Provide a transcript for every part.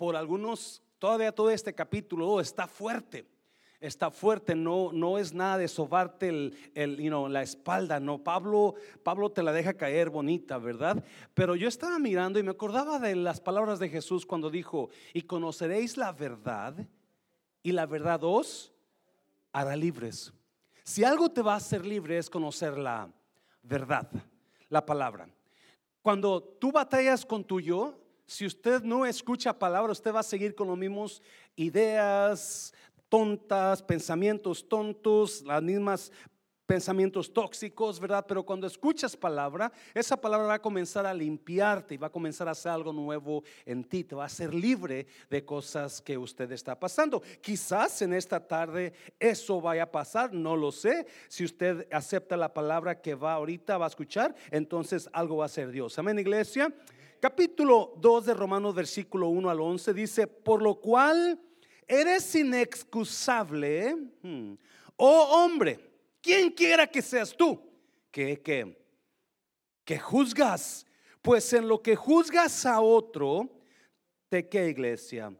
por algunos, todavía todo este capítulo está fuerte está fuerte, no, no es nada de sobarte el, el, you la espalda, no. Pablo, Pablo te la deja caer bonita, ¿verdad? Pero yo estaba mirando y me acordaba de las palabras de Jesús cuando dijo, y conoceréis la verdad, y la verdad os hará libres. Si algo te va a hacer libre es conocer la verdad, la palabra. Cuando tú batallas con tu yo, si usted no escucha palabra, usted va a seguir con los mismos ideas, tontas, pensamientos tontos, las mismas pensamientos tóxicos, ¿verdad? Pero cuando escuchas palabra, esa palabra va a comenzar a limpiarte y va a comenzar a hacer algo nuevo en ti, te va a hacer libre de cosas que usted está pasando. Quizás en esta tarde eso vaya a pasar, no lo sé. Si usted acepta la palabra que va ahorita, va a escuchar, entonces algo va a ser Dios. Amén, iglesia. Capítulo 2 de Romanos, versículo 1 al 11 dice, por lo cual eres inexcusable, hmm, oh hombre, quien quiera que seas tú, que, que, que juzgas, pues en lo que juzgas a otro, ¿de qué iglesia?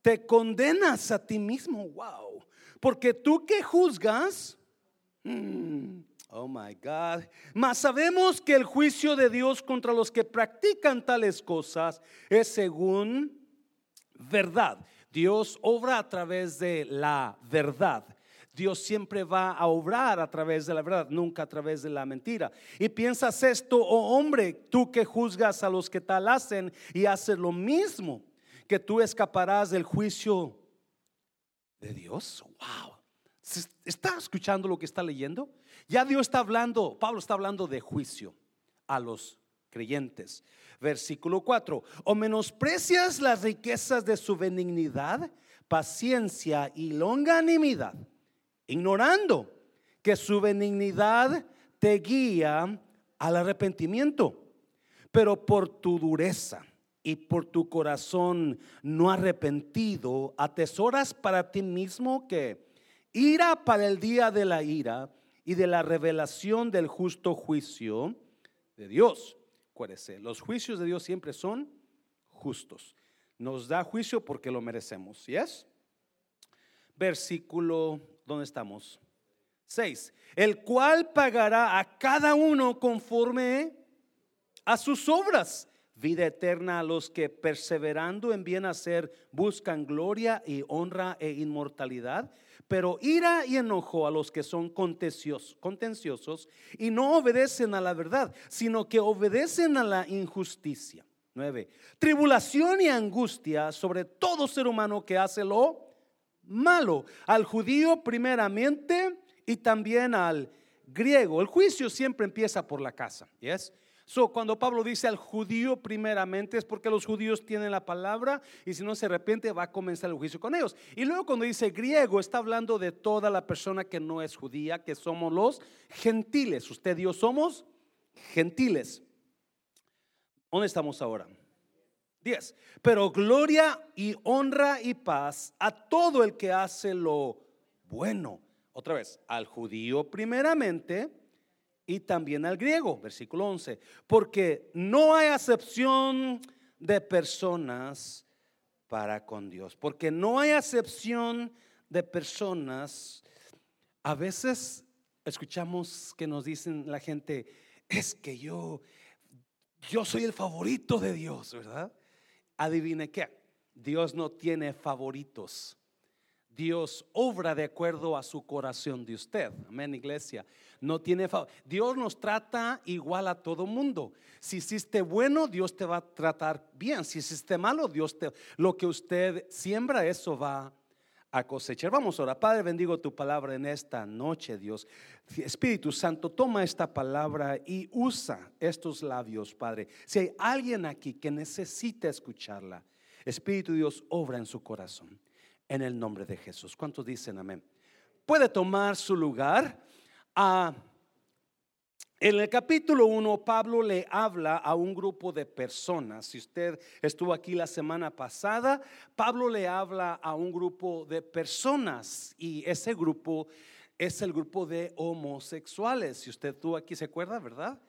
Te condenas a ti mismo, wow, porque tú que juzgas, hmm, Oh my God. Mas sabemos que el juicio de Dios contra los que practican tales cosas es según verdad. Dios obra a través de la verdad. Dios siempre va a obrar a través de la verdad, nunca a través de la mentira. Y piensas esto, oh hombre, tú que juzgas a los que tal hacen y haces lo mismo, que tú escaparás del juicio de Dios. Wow. ¿Está escuchando lo que está leyendo? Ya Dios está hablando, Pablo está hablando de juicio a los creyentes. Versículo 4, o menosprecias las riquezas de su benignidad, paciencia y longanimidad, ignorando que su benignidad te guía al arrepentimiento, pero por tu dureza y por tu corazón no arrepentido, atesoras para ti mismo que ira para el día de la ira y de la revelación del justo juicio de Dios los juicios de Dios siempre son justos. Nos da juicio porque lo merecemos. ¿Yes? Versículo, ¿dónde estamos? 6. El cual pagará a cada uno conforme a sus obras. Vida eterna a los que perseverando en bien hacer buscan gloria y honra e inmortalidad pero ira y enojo a los que son contenciosos, y no obedecen a la verdad, sino que obedecen a la injusticia. 9. Tribulación y angustia sobre todo ser humano que hace lo malo, al judío primeramente y también al griego. El juicio siempre empieza por la casa, ¿yes? So, cuando Pablo dice al judío primeramente es porque los judíos tienen la palabra y si no se arrepiente va a comenzar el juicio con ellos. Y luego cuando dice griego está hablando de toda la persona que no es judía, que somos los gentiles. Usted y yo somos gentiles. ¿Dónde estamos ahora? 10. Pero gloria y honra y paz a todo el que hace lo bueno. Otra vez, al judío primeramente y también al griego, versículo 11, porque no hay acepción de personas para con Dios, porque no hay acepción de personas. A veces escuchamos que nos dicen la gente, es que yo, yo soy el favorito de Dios, ¿verdad? Adivine qué, Dios no tiene favoritos. Dios obra de acuerdo a su corazón de usted. Amén, iglesia. No tiene Dios nos trata igual a todo mundo. Si hiciste bueno, Dios te va a tratar bien. Si hiciste malo, Dios te lo que usted siembra eso va a cosechar. Vamos ahora, Padre, bendigo tu palabra en esta noche, Dios. Espíritu Santo, toma esta palabra y usa estos labios, Padre. Si hay alguien aquí que necesita escucharla, Espíritu Dios obra en su corazón en el nombre de Jesús. ¿Cuántos dicen amén? Puede tomar su lugar. Ah, en el capítulo 1, Pablo le habla a un grupo de personas. Si usted estuvo aquí la semana pasada, Pablo le habla a un grupo de personas y ese grupo es el grupo de homosexuales. Si usted estuvo aquí, se acuerda, ¿verdad?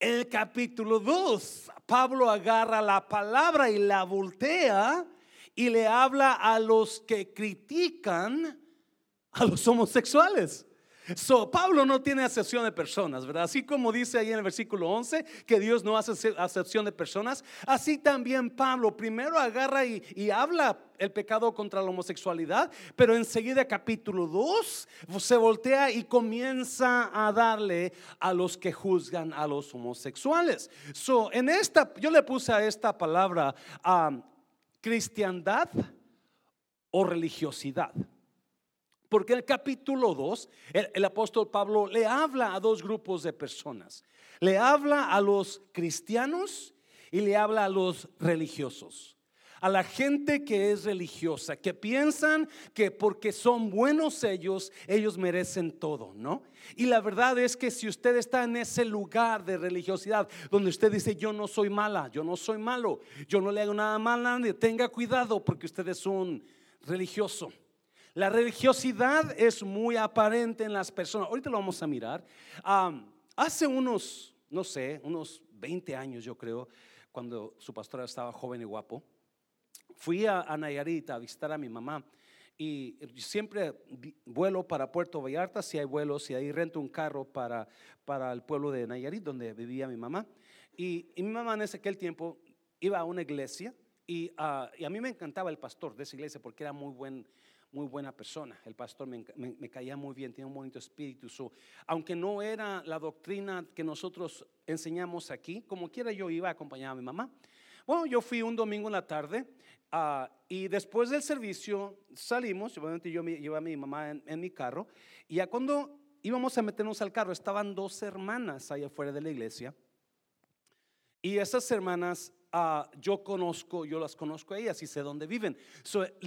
El capítulo 2, Pablo agarra la palabra y la voltea y le habla a los que critican a los homosexuales. So, Pablo no tiene acepción de personas, ¿verdad? Así como dice ahí en el versículo 11 que Dios no hace acepción de personas, así también Pablo primero agarra y, habla el pecado contra la homosexualidad, pero enseguida capítulo 2 se voltea y comienza a darle a los que juzgan a los homosexuales. So, en esta, yo le puse a esta palabra a cristiandad o religiosidad. Porque en el capítulo 2, el, apóstol Pablo le habla a dos grupos de personas. Le habla a los cristianos y le habla a los religiosos. A la gente que es religiosa, que piensan que porque son buenos ellos, ellos merecen todo, ¿no? Y la verdad es que si usted está en ese lugar de religiosidad, donde usted dice, yo no soy mala, yo no soy malo, yo no le hago nada mal a nadie, tenga cuidado porque usted es un religioso. La religiosidad es muy aparente en las personas. Ahorita lo vamos a mirar. hace unos, no sé, unos 20 años yo creo, cuando su pastora estaba joven y guapo, fui a, a Nayarit a visitar a mi mamá. Y siempre vuelo para Puerto Vallarta, si hay vuelos, y ahí rento un carro para, para el pueblo de Nayarit, donde vivía mi mamá. Y, mi mamá en ese aquel tiempo iba a una iglesia y, ah, y, a mí me encantaba el pastor de esa iglesia porque era muy buen, muy buena persona. El pastor me, caía muy bien, tiene un bonito espíritu. aunque no era la doctrina que nosotros enseñamos aquí, como quiera yo iba a acompañar a mi mamá. Bueno, yo fui un domingo en la tarde ah, y después del servicio salimos, obviamente yo a mi mamá en, en mi carro y ya cuando íbamos a meternos al carro estaban dos hermanas ahí afuera de la iglesia. Y esas hermanas Ah, yo conozco, yo las conozco a ellas y sé dónde viven.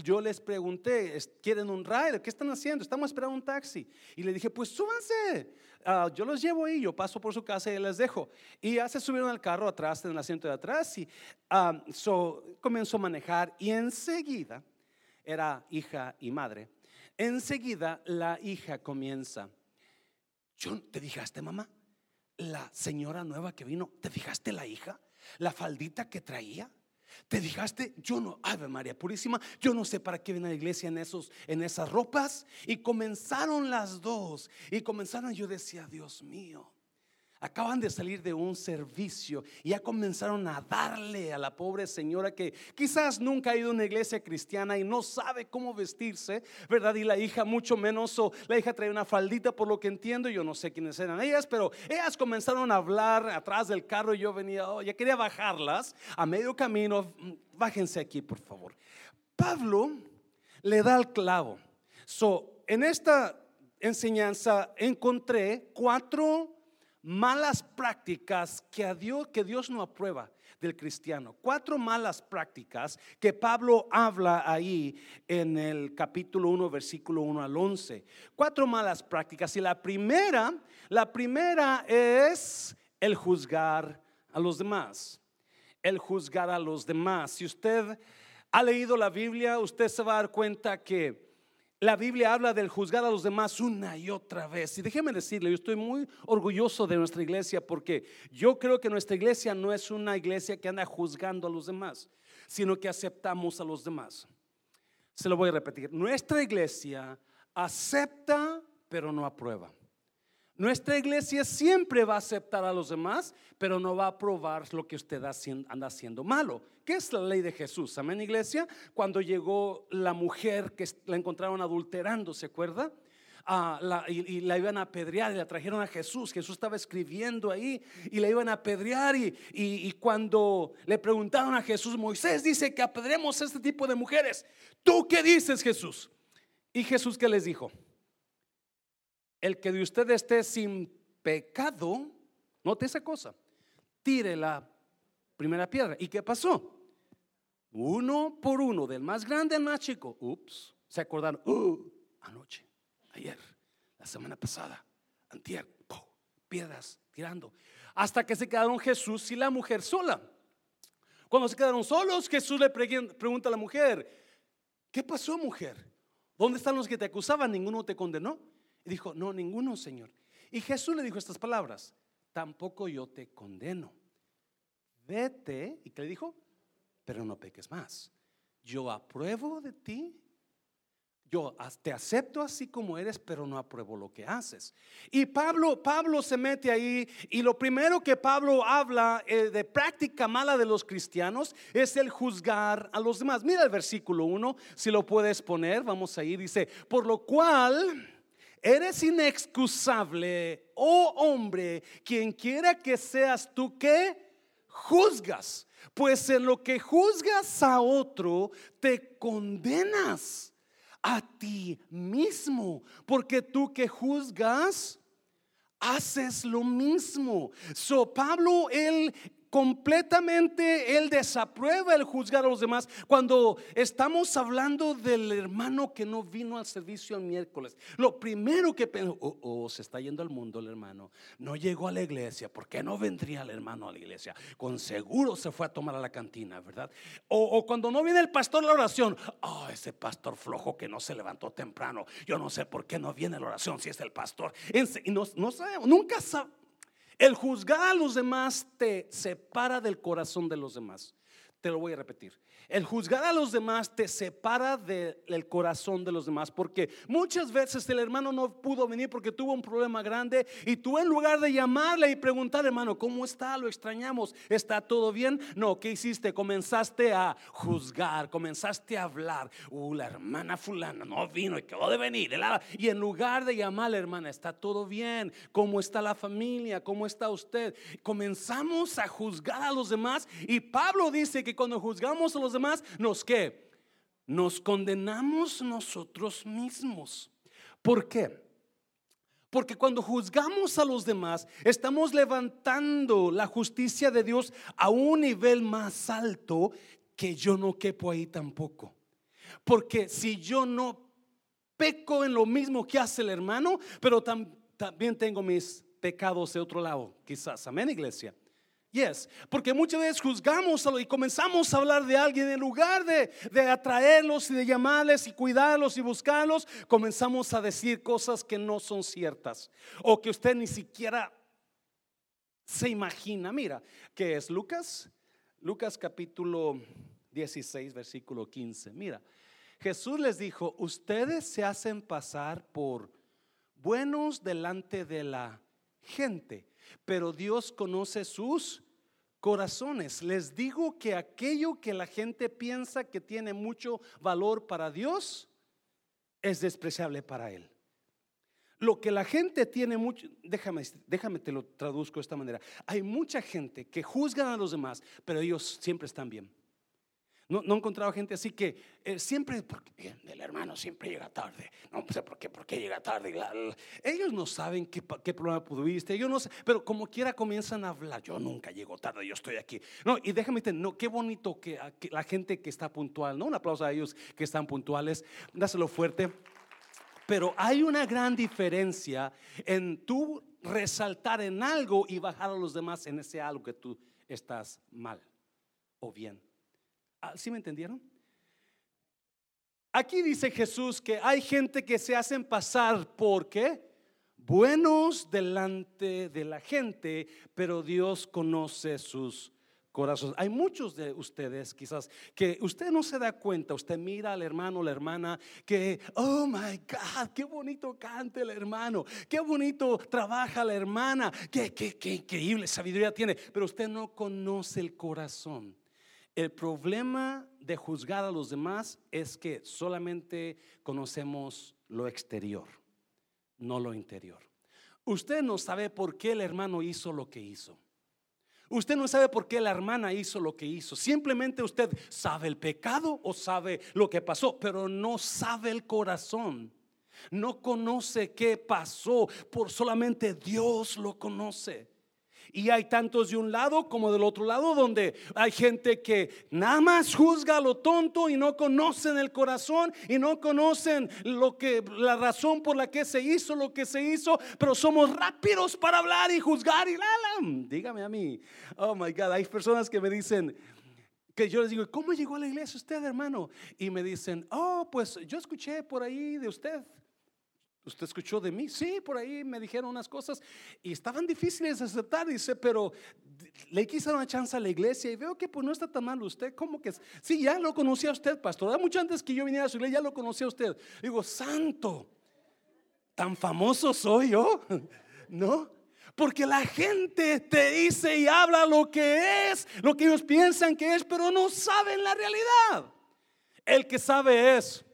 yo les pregunté, ¿quieren un ride? ¿Qué están haciendo? Estamos esperando un taxi. Y le dije, pues súbanse. Ah, yo los llevo ahí, yo paso por su casa y les dejo. Y ya se subieron al carro atrás, en el asiento de atrás. Y ah, comenzó a manejar y enseguida, era hija y madre, enseguida la hija comienza. Yo, ¿Te fijaste, mamá? La señora nueva que vino, ¿te fijaste la hija? La faldita que traía. ¿Te fijaste? Yo no, Ave María Purísima, yo no sé para qué viene a la iglesia en, esos, en esas ropas. Y comenzaron las dos. Y comenzaron, yo decía, Dios mío, Acaban de salir de un servicio y ya comenzaron a darle a la pobre señora que quizás nunca ha ido a una iglesia cristiana y no sabe cómo vestirse, ¿verdad? Y la hija mucho menos, o la hija trae una faldita por lo que entiendo, yo no sé quiénes eran ellas, pero ellas comenzaron a hablar atrás del carro y yo venía, oh, ya quería bajarlas a medio camino, bájense aquí por favor. Pablo le da el clavo. So, en esta enseñanza encontré cuatro malas prácticas que, a Dios, que Dios no aprueba del cristiano. Cuatro malas prácticas que Pablo habla ahí en el capítulo 1, versículo 1 al 11. Cuatro malas prácticas. Y la primera, la primera es el juzgar a los demás. El juzgar a los demás. Si usted ha leído la Biblia, usted se va a dar cuenta que la Biblia habla del juzgar a los demás una y otra vez. Y déjeme decirle, yo estoy muy orgulloso de nuestra iglesia porque yo creo que nuestra iglesia no es una iglesia que anda juzgando a los demás, sino que aceptamos a los demás. Se lo voy a repetir. Nuestra iglesia acepta, pero no aprueba. Nuestra iglesia siempre va a aceptar a los demás, pero no va a aprobar lo que usted anda haciendo malo. ¿Qué es la ley de Jesús? Amén, iglesia. Cuando llegó la mujer que la encontraron adulterando, ¿se acuerda? Ah, y, la iban a apedrear y la trajeron a Jesús. Jesús estaba escribiendo ahí y la iban a apedrear. Y, y, cuando le preguntaron a Jesús, Moisés dice que apedremos a este tipo de mujeres. ¿Tú qué dices, Jesús? Y Jesús, ¿qué les dijo? El que de usted esté sin pecado, note esa cosa, tire la primera piedra. ¿Y qué pasó? Uno por uno, del más grande al más chico. Ups, se acordaron. Uh, anoche, ayer, la semana pasada, antier, piedras tirando. Hasta que se quedaron Jesús y la mujer sola. Cuando se quedaron solos, Jesús le pregunta a la mujer, ¿qué pasó mujer? ¿Dónde están los que te acusaban? Ninguno te condenó dijo, no, ninguno, Señor. Y Jesús le dijo estas palabras, tampoco yo te condeno. Vete, ¿y qué le dijo? Pero no peques más. Yo apruebo de ti yo te acepto así como eres, pero no apruebo lo que haces. Y Pablo, Pablo se mete ahí y lo primero que Pablo habla eh, de práctica mala de los cristianos es el juzgar a los demás. Mira el versículo 1, si lo puedes poner, vamos ahí, dice, por lo cual eres inexcusable, oh hombre, quien quiera que seas tú que juzgas, pues en lo que juzgas a otro, te condenas a ti mismo, porque tú que juzgas, haces lo mismo. So Pablo, él completamente él desaprueba el juzgar a los demás cuando estamos hablando del hermano que no vino al servicio el miércoles. Lo primero que pensó, oh, oh, se está yendo al mundo el hermano, no llegó a la iglesia, ¿por qué no vendría el hermano a la iglesia? Con seguro se fue a tomar a la cantina, ¿verdad? O, cuando no viene el pastor a la oración, oh, ese pastor flojo que no se levantó temprano, yo no sé por qué no viene la oración si es el pastor. Y no, no sabemos, nunca sabemos el juzgar a los demás te separa del corazón de los demás. Te lo voy a repetir. El juzgar a los demás te separa del corazón de los demás, porque muchas veces el hermano no pudo venir porque tuvo un problema grande y tú en lugar de llamarle y preguntar, hermano, ¿cómo está? Lo extrañamos, ¿está todo bien? No, ¿qué hiciste? Comenzaste a juzgar, comenzaste a hablar. Uh, la hermana fulana no vino y quedó de venir. Y en lugar de llamarle, hermana, ¿está todo bien? ¿Cómo está la familia? ¿Cómo está usted? Comenzamos a juzgar a los demás y Pablo dice que cuando juzgamos a los demás, más nos que nos condenamos nosotros mismos. ¿Por qué? Porque cuando juzgamos a los demás, estamos levantando la justicia de Dios a un nivel más alto que yo no quepo ahí tampoco. Porque si yo no peco en lo mismo que hace el hermano, pero también tengo mis pecados de otro lado, quizás. Amén, iglesia. Yes, porque muchas veces juzgamos y comenzamos a hablar de alguien en lugar de, de, atraerlos y de llamarles y cuidarlos y buscarlos, comenzamos a decir cosas que no son ciertas o que usted ni siquiera se imagina. Mira, ¿qué es Lucas? Lucas capítulo 16, versículo 15. Mira, Jesús les dijo, ustedes se hacen pasar por buenos delante de la gente pero Dios conoce sus corazones. Les digo que aquello que la gente piensa que tiene mucho valor para Dios es despreciable para Él. Lo que la gente tiene mucho, déjame, déjame te lo traduzco de esta manera. Hay mucha gente que juzga a los demás, pero ellos siempre están bien. No, no he encontrado gente así que eh, siempre, el hermano siempre llega tarde. No sé por qué, por llega tarde. ellos no saben qué, qué problema pudiste, ellos no sé, pero como quiera comienzan a hablar. Yo nunca llego tarde, yo estoy aquí. No, y déjame no, qué bonito que la gente que está puntual, ¿no? Un aplauso a ellos que están puntuales. Dáselo fuerte. Pero hay una gran diferencia en tú resaltar en algo y bajar a los demás en ese algo que tú estás mal o bien. Ah, ¿Sí me entendieron? Aquí dice Jesús que hay gente que se hacen pasar por qué? Buenos delante de la gente, pero Dios conoce sus corazones. Hay muchos de ustedes quizás que usted no se da cuenta, usted mira al hermano la hermana que, oh my God, qué bonito canta el hermano, qué bonito trabaja la hermana, qué, qué, qué increíble sabiduría tiene, pero usted no conoce el corazón. El problema de juzgar a los demás es que solamente conocemos lo exterior, no lo interior. Usted no sabe por qué el hermano hizo lo que hizo. Usted no sabe por qué la hermana hizo lo que hizo. Simplemente usted sabe el pecado o sabe lo que pasó, pero no sabe el corazón. No conoce qué pasó, por solamente Dios lo conoce. Y hay tantos de un lado como del otro lado donde hay gente que nada más juzga lo tonto y no conocen el corazón y no conocen lo que la razón por la que se hizo lo que se hizo, pero somos rápidos para hablar y juzgar y la, la. dígame a mí. Oh my God, hay personas que me dicen que yo les digo, ¿cómo llegó a la iglesia usted, hermano? Y me dicen, "Oh, pues yo escuché por ahí de usted." ¿Usted escuchó de mí? Sí, por ahí me dijeron unas cosas y estaban difíciles de aceptar. Dice, pero le quise dar una chance a la iglesia y veo que pues no está tan mal usted. ¿Cómo que? Sí, ya lo conocía usted, pastor. Mucho antes que yo viniera a su iglesia, ya lo conocía usted. Digo, santo, tan famoso soy yo, ¿no? Porque la gente te dice y habla lo que es, lo que ellos piensan que es, pero no saben la realidad. El que sabe es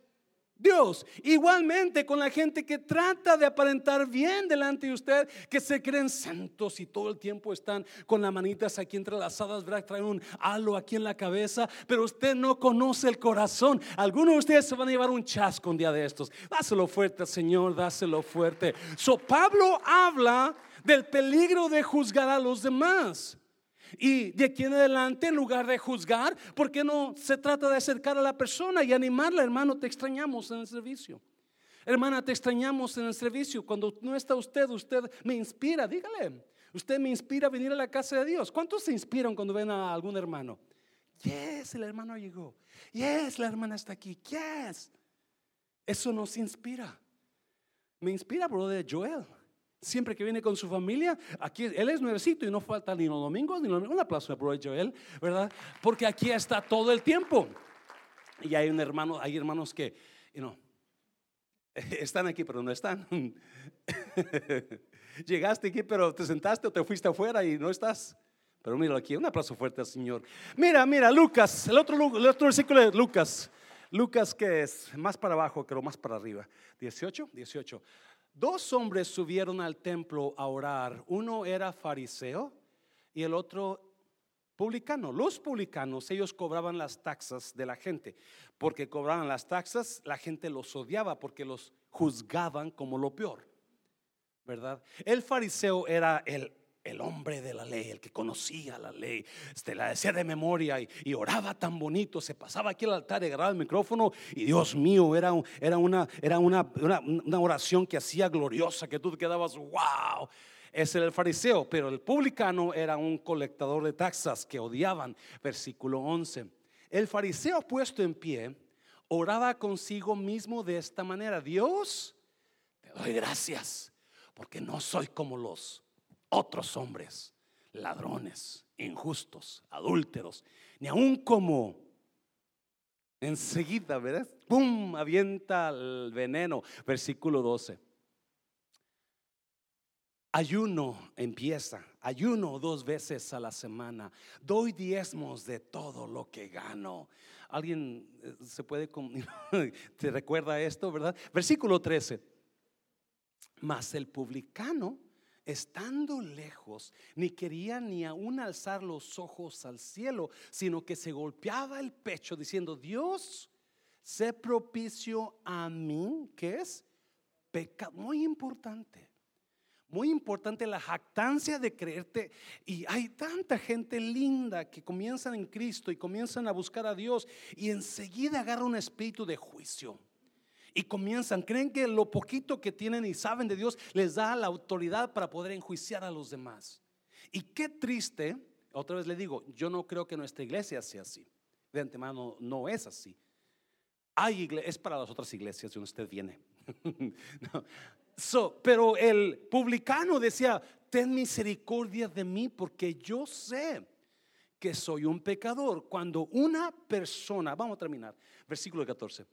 Dios. Igualmente con la gente que trata de aparentar bien delante de usted, que se creen santos y todo el tiempo están con las manitas aquí entrelazadas, ¿verdad? Traen un halo aquí en la cabeza, pero usted no conoce el corazón. Algunos de ustedes se van a llevar un chasco un día de estos. Dáselo fuerte, Señor, dáselo fuerte. So Pablo habla del peligro de juzgar a los demás. Y de aquí en adelante, en lugar de juzgar, ¿por qué no se trata de acercar a la persona y animarla? Hermano, te extrañamos en el servicio. Hermana, te extrañamos en el servicio. Cuando no está usted, usted me inspira. Dígale, usted me inspira a venir a la casa de Dios. ¿Cuántos se inspiran cuando ven a algún hermano? Yes, el hermano llegó. Yes, la hermana está aquí. Yes. Eso nos inspira. Me inspira, brother Joel siempre que viene con su familia, aquí él es nuevecito y no falta ni los domingos ni los domingos. Un aplauso para Joel, ¿verdad? Porque aquí está todo el tiempo. Y hay un hermano, hay hermanos que, you know, están aquí pero no están. Llegaste aquí pero te sentaste o te fuiste afuera y no estás. Pero mira aquí, un aplauso fuerte al Señor. Mira, mira, Lucas, el otro, el otro versículo de Lucas. Lucas que es más para abajo, pero más para arriba. 18, 18. Dos hombres subieron al templo a orar. Uno era fariseo y el otro publicano. Los publicanos, ellos cobraban las taxas de la gente. Porque cobraban las taxas, la gente los odiaba porque los juzgaban como lo peor. ¿Verdad? El fariseo era el el hombre de la ley, el que conocía la ley, este, la decía de memoria y, oraba tan bonito, se pasaba aquí al altar y agarraba el micrófono y Dios mío, era, era, una, era una, una, oración que hacía gloriosa, que tú te quedabas, wow. Ese era el fariseo, pero el publicano era un colectador de taxas que odiaban. Versículo 11. El fariseo puesto en pie oraba consigo mismo de esta manera, Dios, te doy gracias porque no soy como los otros hombres, ladrones, injustos, adúlteros, ni aun como enseguida, ¿verdad? ¡Pum! Avienta el veneno. Versículo 12. Ayuno empieza, ayuno dos veces a la semana, doy diezmos de todo lo que gano. ¿Alguien eh, se puede, te recuerda esto, verdad? Versículo 13. Mas el publicano estando lejos, ni quería ni aún alzar los ojos al cielo, sino que se golpeaba el pecho diciendo, Dios, sé propicio a mí, que es pecado, muy importante. Muy importante la jactancia de creerte. Y hay tanta gente linda que comienzan en Cristo y comienzan a buscar a Dios y enseguida agarra un espíritu de juicio y comienzan, creen que lo poquito que tienen y saben de Dios les da la autoridad para poder enjuiciar a los demás. Y qué triste, otra vez le digo, yo no creo que nuestra iglesia sea así. De antemano no es así. Hay es para las otras iglesias donde usted viene. pero el publicano decía, ten misericordia de mí porque yo sé que soy un pecador. Cuando una persona, vamos a terminar, versículo 14.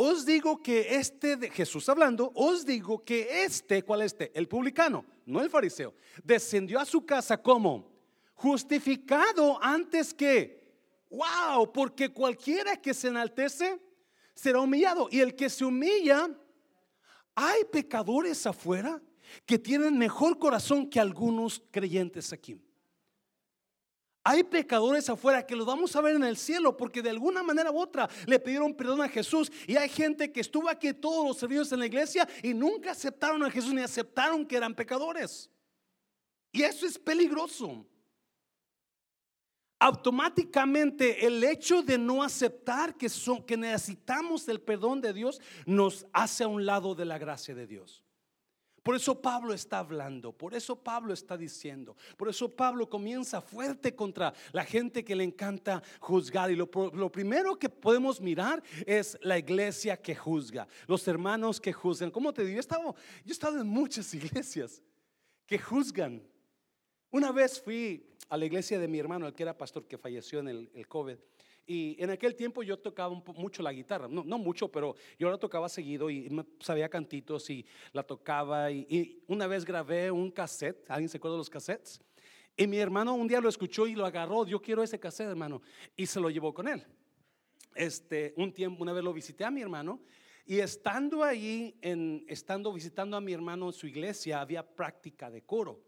Os digo que este, de Jesús hablando, os digo que este, ¿cuál este? El publicano, no el fariseo, descendió a su casa como justificado antes que, wow, porque cualquiera que se enaltece será humillado. Y el que se humilla, hay pecadores afuera que tienen mejor corazón que algunos creyentes aquí. Hay pecadores afuera que los vamos a ver en el cielo porque de alguna manera u otra le pidieron perdón a Jesús. Y hay gente que estuvo aquí todos los servicios en la iglesia y nunca aceptaron a Jesús ni aceptaron que eran pecadores. Y eso es peligroso. Automáticamente el hecho de no aceptar que, son, que necesitamos el perdón de Dios nos hace a un lado de la gracia de Dios. Por eso Pablo está hablando, por eso Pablo está diciendo, por eso Pablo comienza fuerte contra la gente que le encanta juzgar. Y lo, lo primero que podemos mirar es la iglesia que juzga, los hermanos que juzgan. ¿Cómo te digo? Yo he estado, yo he estado en muchas iglesias que juzgan. Una vez fui a la iglesia de mi hermano, el que era pastor que falleció en el, el COVID. Y en aquel tiempo yo tocaba mucho la guitarra, no, no, mucho, pero yo la tocaba seguido y sabía cantitos y la tocaba. Y, una vez grabé un cassette, ¿alguien se acuerda de los cassettes? Y mi hermano un día lo escuchó y lo agarró, yo quiero ese cassette, hermano, y se lo llevó con él. Este, un tiempo, una vez lo visité a mi hermano y estando ahí, en, estando visitando a mi hermano en su iglesia, había práctica de coro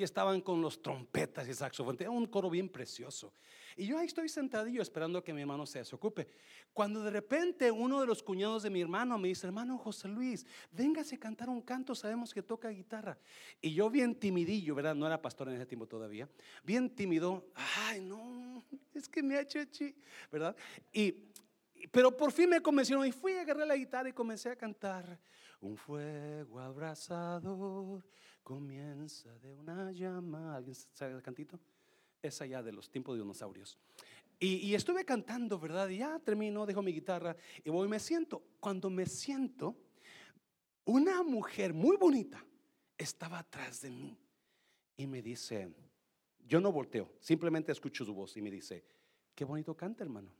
y estaban con los trompetas y saxofones. Era un coro bien precioso. Y yo ahí estoy sentadillo esperando que mi hermano se desocupe. Cuando de repente uno de los cuñados de mi hermano me dice, hermano José Luis, véngase a cantar un canto, sabemos que toca guitarra. Y yo bien timidillo, ¿verdad? No era pastor en ese tiempo todavía. Bien tímido, ay no, es que me ha hecho ¿verdad? Y, pero por fin me convencieron y fui a agarrar la guitarra y comencé a cantar. Un fuego abrasador comienza de una llama. ¿Alguien sabe el cantito? Es allá de los tiempos de dinosaurios. Y, estuve cantando, ¿verdad? Y ya termino, dejo mi guitarra y voy y me siento. Cuando me siento, una mujer muy bonita estaba atrás de mí y me dice, yo no volteo, simplemente escucho su voz y me dice, qué bonito canta, hermano.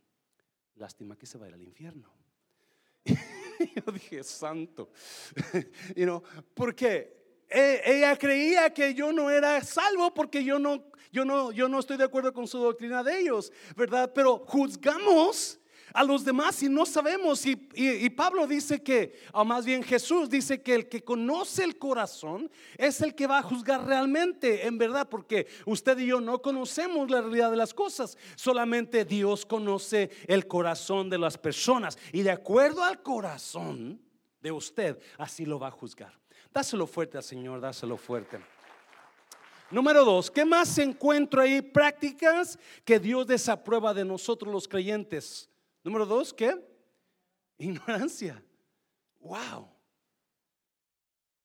Lástima que se vaya al infierno. yo dije, santo. you know, ¿Por qué? E, ella creía que yo no era salvo porque yo no, yo no, yo no estoy de acuerdo con su doctrina de ellos, ¿verdad? Pero juzgamos a los demás y no sabemos. Y, y, Pablo dice que, o más bien Jesús dice que el que conoce el corazón es el que va a juzgar realmente, en verdad, porque usted y yo no conocemos la realidad de las cosas, solamente Dios conoce el corazón de las personas y de acuerdo al corazón de usted, así lo va a juzgar. Dáselo fuerte al Señor, dáselo fuerte. Número dos, ¿qué más se encuentra ahí? Prácticas que Dios desaprueba de nosotros los creyentes. Número dos, ¿qué? Ignorancia. Wow.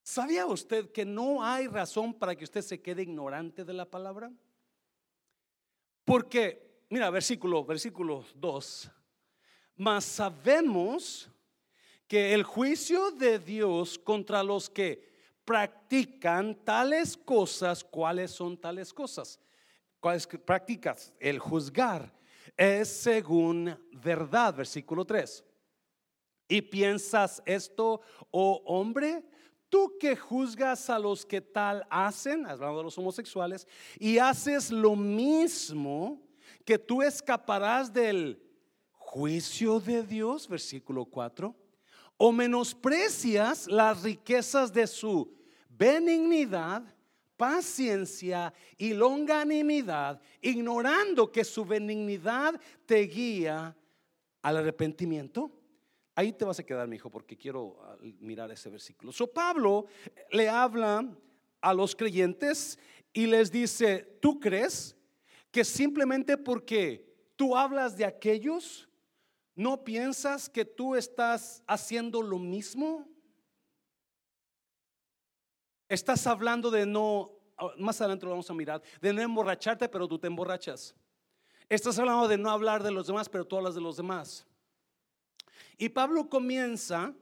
¿Sabía usted que no hay razón para que usted se quede ignorante de la palabra? Porque, mira, versículo, versículo 2. Mas sabemos que el juicio de Dios contra los que practican tales cosas, ¿cuáles son tales cosas? ¿Cuáles practicas? El juzgar es según verdad, versículo 3. Y piensas esto, oh hombre, tú que juzgas a los que tal hacen, hablando de los homosexuales, y haces lo mismo, que tú escaparás del juicio de Dios, versículo 4 o menosprecias las riquezas de su benignidad, paciencia y longanimidad, ignorando que su benignidad te guía al arrepentimiento. Ahí te vas a quedar, mi hijo, porque quiero ah, mirar ese versículo. So Pablo le habla a los creyentes y les dice, ¿tú crees que simplemente porque tú hablas de aquellos ¿No piensas que tú estás haciendo lo mismo? Estás hablando de no, ah, más adelante lo vamos a mirar, de no emborracharte, pero tú te emborrachas. Estás hablando de no hablar de los demás, pero tú hablas de los demás. Y Pablo comienza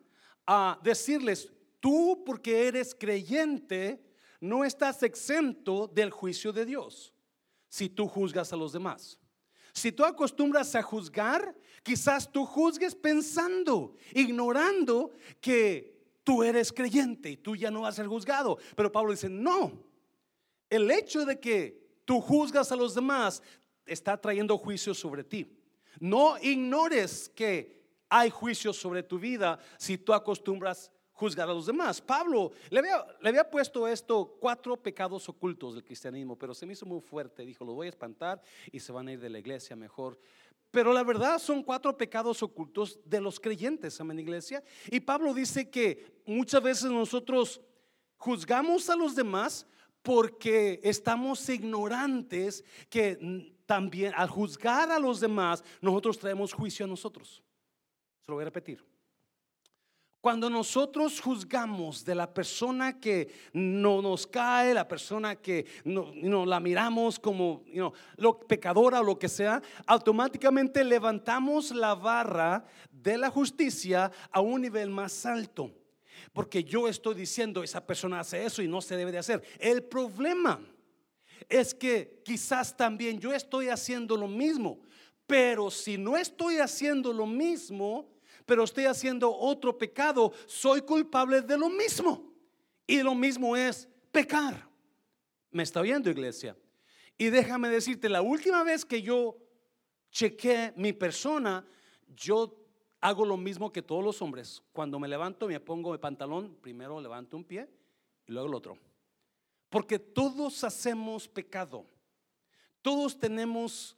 a decirles, tú porque eres creyente, no estás exento del juicio de Dios si tú juzgas a los demás. Si tú acostumbras a juzgar, quizás tú juzgues pensando, ignorando que tú eres creyente y tú ya no vas a ser juzgado. Pero Pablo dice, no, el hecho de que tú juzgas a los demás está trayendo juicio sobre ti. No ignores que hay juicio sobre tu vida si tú acostumbras juzgar a los demás. Pablo le había, le había, puesto esto, cuatro pecados ocultos del cristianismo, pero se me hizo muy fuerte. Dijo, lo voy a espantar y se van a ir de la iglesia mejor. Pero la verdad son cuatro pecados ocultos de los creyentes, amén iglesia. Y Pablo dice que muchas veces nosotros juzgamos a los demás porque estamos ignorantes que también al juzgar a los demás nosotros traemos juicio a nosotros. Se lo voy a repetir. Cuando nosotros juzgamos de la persona que no nos cae, la persona que no, la miramos como lo pecadora o lo que sea, automáticamente levantamos la barra de la justicia a un nivel más alto. Porque yo estoy diciendo, esa persona hace eso y no se debe de hacer. El problema es que quizás también yo estoy haciendo lo mismo, pero si no estoy haciendo lo mismo, pero estoy haciendo otro pecado, soy culpable de lo mismo. Y lo mismo es pecar. ¿Me está oyendo, iglesia? Y déjame decirte, la última vez que yo chequé mi persona, yo hago lo mismo que todos los hombres. Cuando me levanto, me pongo el pantalón, primero levanto un pie y luego el otro. Porque todos hacemos pecado. Todos tenemos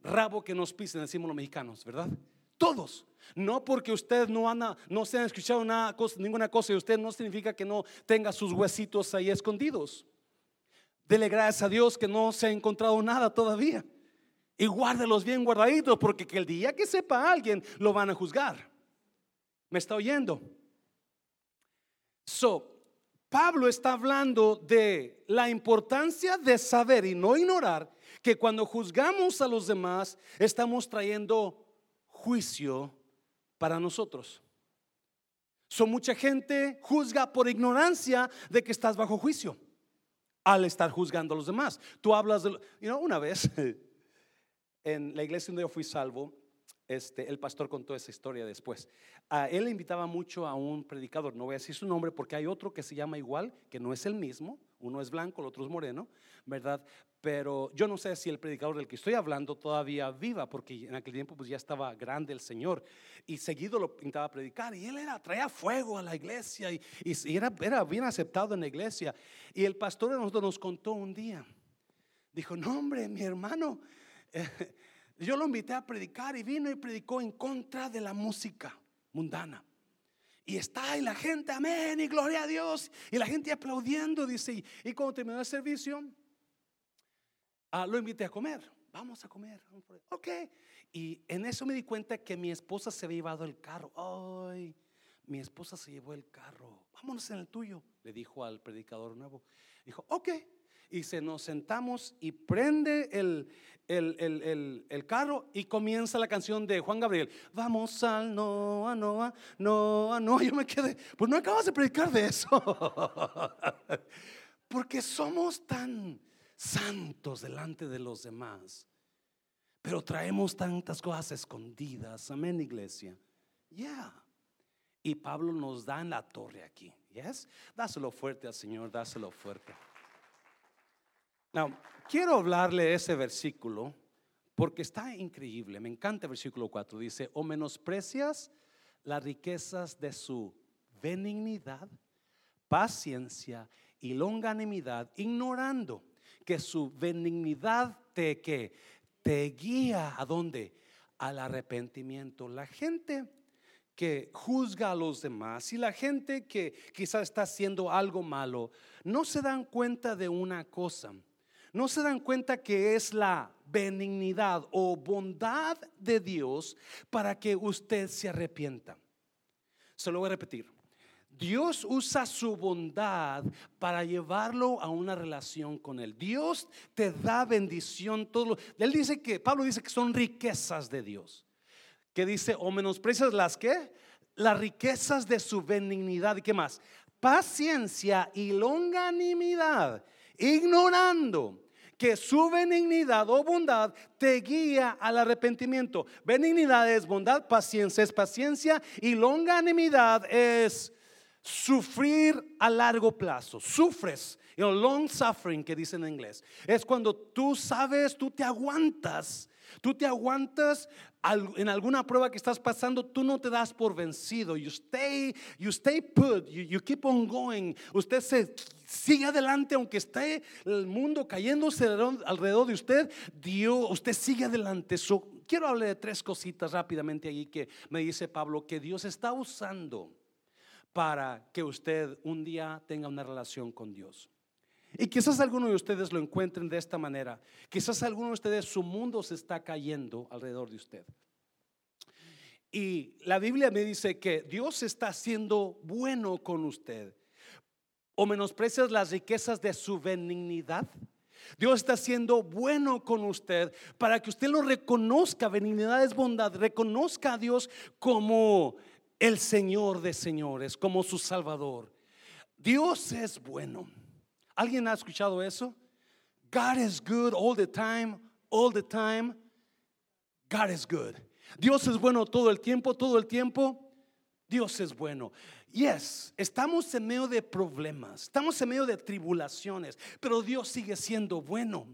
rabo que nos pisen, decimos los mexicanos, ¿verdad? Todos. No porque usted no, no se ha escuchado nada, ninguna cosa y usted no significa que no tenga sus huesitos ahí escondidos. Dele gracias a Dios que no se ha encontrado nada todavía. Y guárdelos bien guardaditos porque que el día que sepa alguien lo van a juzgar. ¿Me está oyendo? So, Pablo está hablando de la importancia de saber y no ignorar que cuando juzgamos a los demás estamos trayendo juicio para nosotros. So, mucha gente juzga por ignorancia de que estás bajo juicio al estar juzgando a los demás. Tú hablas de, you una vez en la iglesia donde yo fui salvo, este, el pastor contó esa historia después. A él invitaba mucho a un predicador, no voy a decir su nombre porque hay otro que se llama igual, que no es el mismo, uno es blanco, el otro es moreno, ¿verdad? Pero yo no sé si el predicador del que estoy hablando todavía viva, porque en aquel tiempo pues ya estaba grande el Señor y seguido lo pintaba a predicar y él era, traía fuego a la iglesia y, era, era, bien aceptado en la iglesia. Y el pastor de nosotros nos contó un día, dijo, no hombre, mi hermano, yo lo invité a predicar y vino y predicó en contra de la música mundana. Y está ahí la gente, amén, y gloria a Dios. Y la gente aplaudiendo, dice. Y cuando terminó el servicio, ah, lo invité a comer. Vamos a comer. Ok. Y en eso me di cuenta que mi esposa se había llevado el carro. Ay, mi esposa se llevó el carro. Vámonos en el tuyo, le dijo al predicador nuevo. Dijo, ok y se nos sentamos y prende el, el, carro y comienza la canción de Juan Gabriel. Vamos al Noa, Noa, Noa, Noa. Yo me quedé, pues no acabas de predicar de eso. Porque somos tan santos delante de los demás. Pero traemos tantas cosas escondidas. Amén, iglesia. Ya. Y Pablo nos da en la torre aquí. Yes. Dáselo fuerte al Señor, dáselo fuerte quiero hablarle ese versículo porque está increíble. Me encanta el versículo 4. Dice, o menosprecias las riquezas de su benignidad, paciencia y longanimidad, ignorando que su benignidad te que te guía a dónde? Al arrepentimiento. La gente que juzga a los demás y la gente que quizás está haciendo algo malo, no se dan cuenta de una cosa no se dan cuenta que es la benignidad o bondad de Dios para que usted se arrepienta. Se lo voy a repetir. Dios usa su bondad para llevarlo a una relación con Él. Dios te da bendición. Todo Él dice que, Pablo dice que son riquezas de Dios. Que dice, o menosprecias las que, las riquezas de su benignidad. ¿Y qué más? Paciencia y longanimidad, ignorando que su benignidad o bondad te guía al arrepentimiento. Benignidad es bondad, paciencia es paciencia y longanimidad es sufrir a largo plazo. Sufres, you long suffering que dicen en inglés. Es cuando tú sabes, tú te aguantas. Tú te aguantas en alguna prueba que estás pasando, tú no te das por vencido. You stay, you stay put, you, keep on going. Usted se sigue adelante aunque esté el mundo cayéndose alrededor de usted. Dios, usted sigue adelante. quiero hablar de tres cositas rápidamente ahí que me dice Pablo que Dios está usando para que usted un día tenga una relación con Dios. Y quizás algunos de ustedes lo encuentren de esta manera. Quizás algunos de ustedes su mundo se está cayendo alrededor de usted. Y la Biblia me dice que Dios está siendo bueno con usted. ¿O menosprecias las riquezas de su benignidad? Dios está siendo bueno con usted para que usted lo reconozca. Benignidad es bondad. Reconozca a Dios como el Señor de señores, como su Salvador. Dios es bueno. ¿Alguien ha escuchado eso? God is good all the time, all the time. God is good. Dios es bueno todo el tiempo, todo el tiempo. Dios es bueno. Yes, estamos en medio de problemas, estamos en medio de tribulaciones, pero Dios sigue siendo bueno.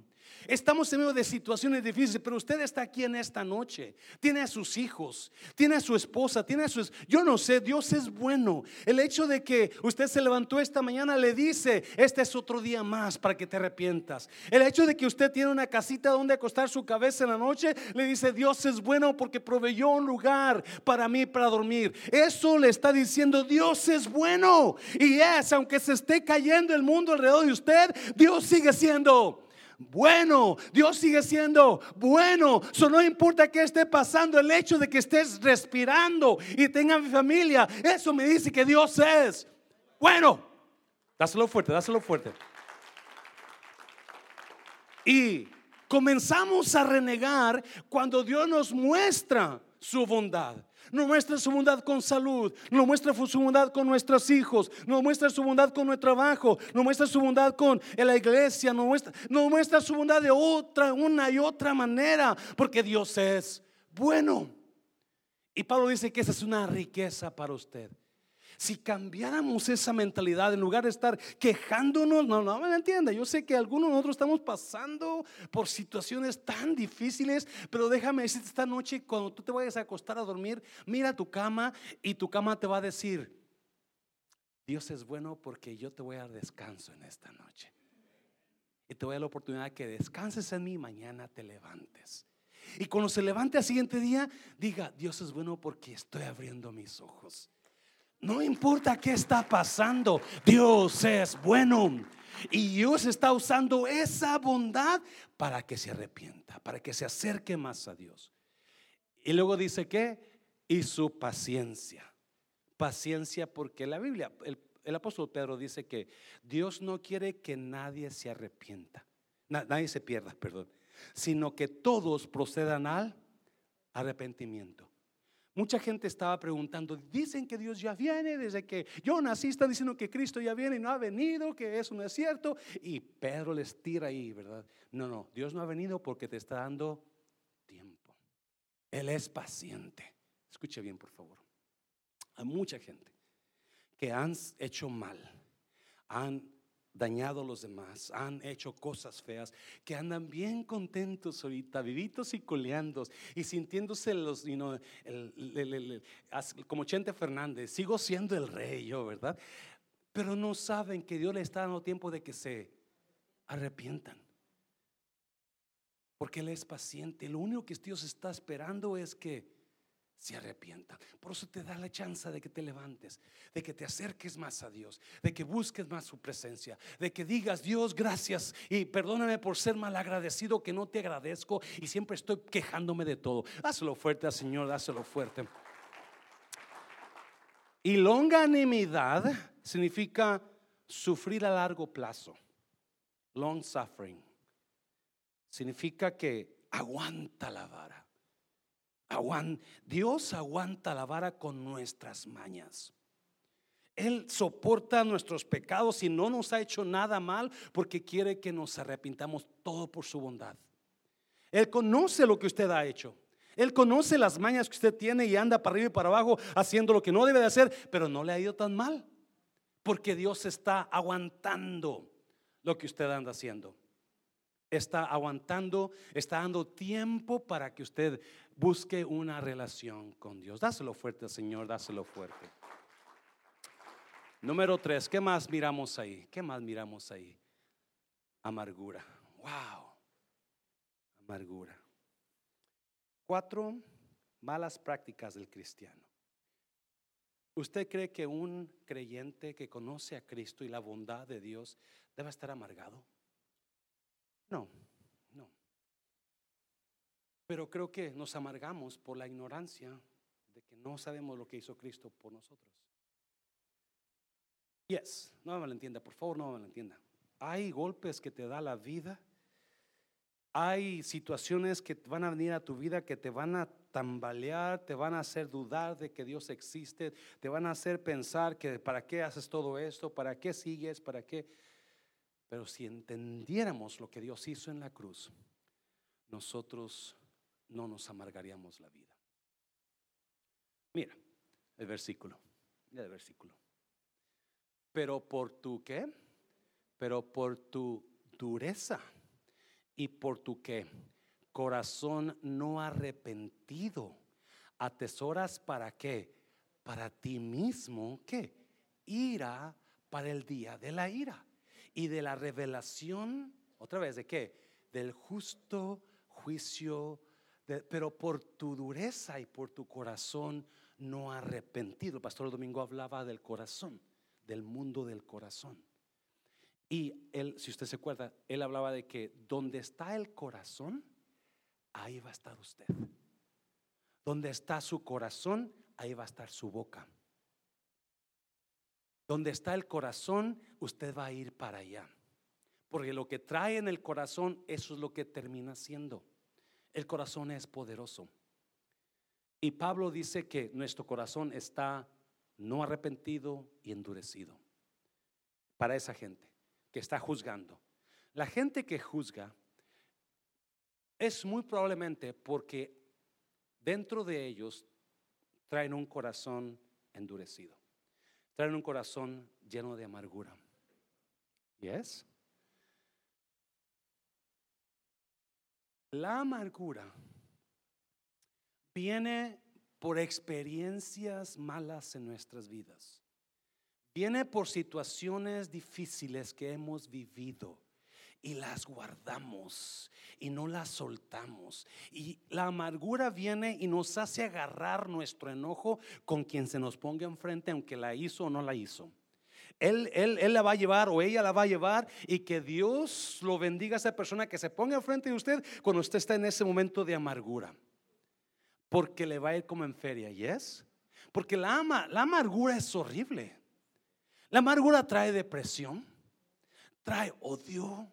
Estamos en medio de situaciones difíciles, pero usted está aquí en esta noche. Tiene a sus hijos, tiene a su esposa, tiene a sus... Yo no sé, Dios es bueno. El hecho de que usted se levantó esta mañana le dice, este es otro día más para que te arrepientas. El hecho de que usted tiene una casita donde acostar su cabeza en la noche, le dice, Dios es bueno porque proveyó un lugar para mí para dormir. Eso le está diciendo, Dios es bueno. Y es, aunque se esté cayendo el mundo alrededor de usted, Dios sigue siendo bueno. Dios sigue siendo bueno. Eso no importa qué esté pasando, el hecho de que estés respirando y tenga familia, eso me dice que Dios es bueno. Dáselo fuerte, dáselo fuerte. Y comenzamos a renegar cuando Dios nos muestra su bondad. Nos muestra su bondad con salud, nos muestra su bondad con nuestros hijos, nos muestra su bondad con nuestro trabajo, nos muestra su bondad con la iglesia, nos muestra, nos muestra su bondad de otra, una y otra manera, porque Dios es bueno. Y Pablo dice que esa es una riqueza para usted. Si cambiáramos esa mentalidad en lugar de estar quejándonos, no, no me entiende. Yo sé que algunos de nosotros estamos pasando por situaciones tan difíciles, pero déjame decirte esta noche, cuando tú te vayas a acostar a dormir, mira tu cama y tu cama te va a decir, Dios es bueno porque yo te voy a dar descanso en esta noche. Y te voy a dar la oportunidad que descanses en mí y mañana te levantes. Y cuando se levante al siguiente día, diga, Dios es bueno porque estoy abriendo mis ojos. No importa qué está pasando, Dios es bueno. Y Dios está usando esa bondad para que se arrepienta, para que se acerque más a Dios. Y luego dice que, y su paciencia. Paciencia porque la Biblia, el, apóstol Pedro dice que Dios no quiere que nadie se arrepienta, nadie se pierda, perdón, sino que todos procedan al arrepentimiento. Mucha gente estaba preguntando, dicen que Dios ya viene desde que yo nací, están diciendo que Cristo ya viene y no ha venido, que eso no es cierto. Y Pedro les tira ahí, ¿verdad? No, no, Dios no ha venido porque te está dando tiempo. Él es paciente. Escuche bien, por favor. Hay mucha gente que han hecho mal, han dañado a los demás, han hecho cosas feas, que andan bien contentos ahorita, vivitos y coleandos y sintiéndose los, como Chente Fernández, sigo siendo el rey yo, ¿verdad? Pero no saben que Dios le está dando tiempo de que se arrepientan. Porque Él es paciente. Lo único que Dios está esperando es que se arrepienta. Por eso te da la chance de que te levantes, de que te acerques más a Dios, de que busques más su presencia, de que digas, Dios, gracias y perdóname por ser mal agradecido, que no te agradezco y siempre estoy quejándome de todo. Hazlo fuerte al Señor, dáselo fuerte. Y longanimidad significa sufrir a largo plazo. Long suffering. Significa que aguanta la vara. Dios aguanta la vara con nuestras mañas. Él soporta nuestros pecados y no nos ha hecho nada mal porque quiere que nos arrepintamos todo por su bondad. Él conoce lo que usted ha hecho. Él conoce las mañas que usted tiene y anda para arriba y para abajo haciendo lo que no debe de hacer, pero no le ha ido tan mal. Porque Dios está aguantando lo que usted anda haciendo. Está aguantando, está dando tiempo para que usted busque una relación con Dios. Dáselo fuerte, Señor, dáselo fuerte. Número tres, ¿qué más miramos ahí? ¿Qué más miramos ahí? Amargura. Wow. Amargura. Cuatro malas prácticas del cristiano. ¿Usted cree que un creyente que conoce a Cristo y la bondad de Dios debe estar amargado? No. Pero creo que nos amargamos por la ignorancia de porque no sabemos lo que hizo Cristo por nosotros. Yes, no me malentienda, por favor, no me malentienda. Hay golpes que te da la vida. Hay situaciones que van a venir a tu vida que te van a tambalear, te van a hacer dudar de que Dios existe, te van a hacer pensar que para qué haces todo esto, para qué sigues, para qué. Pero si entendiéramos lo que Dios hizo en la cruz, nosotros no nos amargaríamos la vida. Mira el versículo, mira el versículo. Pero por tu qué? Pero por tu dureza y por tu qué? Corazón no arrepentido. Atesoras para qué? Para ti mismo, ¿qué? Ira para el día de la ira y de la revelación, otra vez, ¿de qué? Del justo juicio, pero por tu dureza y por tu corazón no arrepentido. Pastor Domingo hablaba del corazón, del mundo del corazón. Y él, si usted se acuerda, él hablaba de que donde está el corazón, ahí va a estar usted. Donde está su corazón, ahí va a estar su boca. Donde está el corazón, usted va a ir para allá. Porque lo que trae en el corazón, eso es lo que termina siendo. El corazón es poderoso. Y Pablo dice que nuestro corazón está no arrepentido y endurecido. Para esa gente que está juzgando. La gente que juzga es muy probablemente porque dentro de ellos traen un corazón endurecido. Traen un corazón lleno de amargura. ¿Yes? La amargura viene por experiencias malas en nuestras vidas. Viene por situaciones difíciles que hemos vivido y las guardamos y no las soltamos. Y la amargura viene y nos hace agarrar nuestro enojo con quien se nos ponga enfrente, aunque la hizo o no la hizo. Él, él, él, la va a llevar o ella la va a llevar y que Dios lo bendiga a esa persona que se ponga enfrente de usted cuando usted está en ese momento de amargura. Porque le va a ir como en feria, ¿yes? Porque la, ama, la amargura es horrible. La amargura trae depresión, trae odio,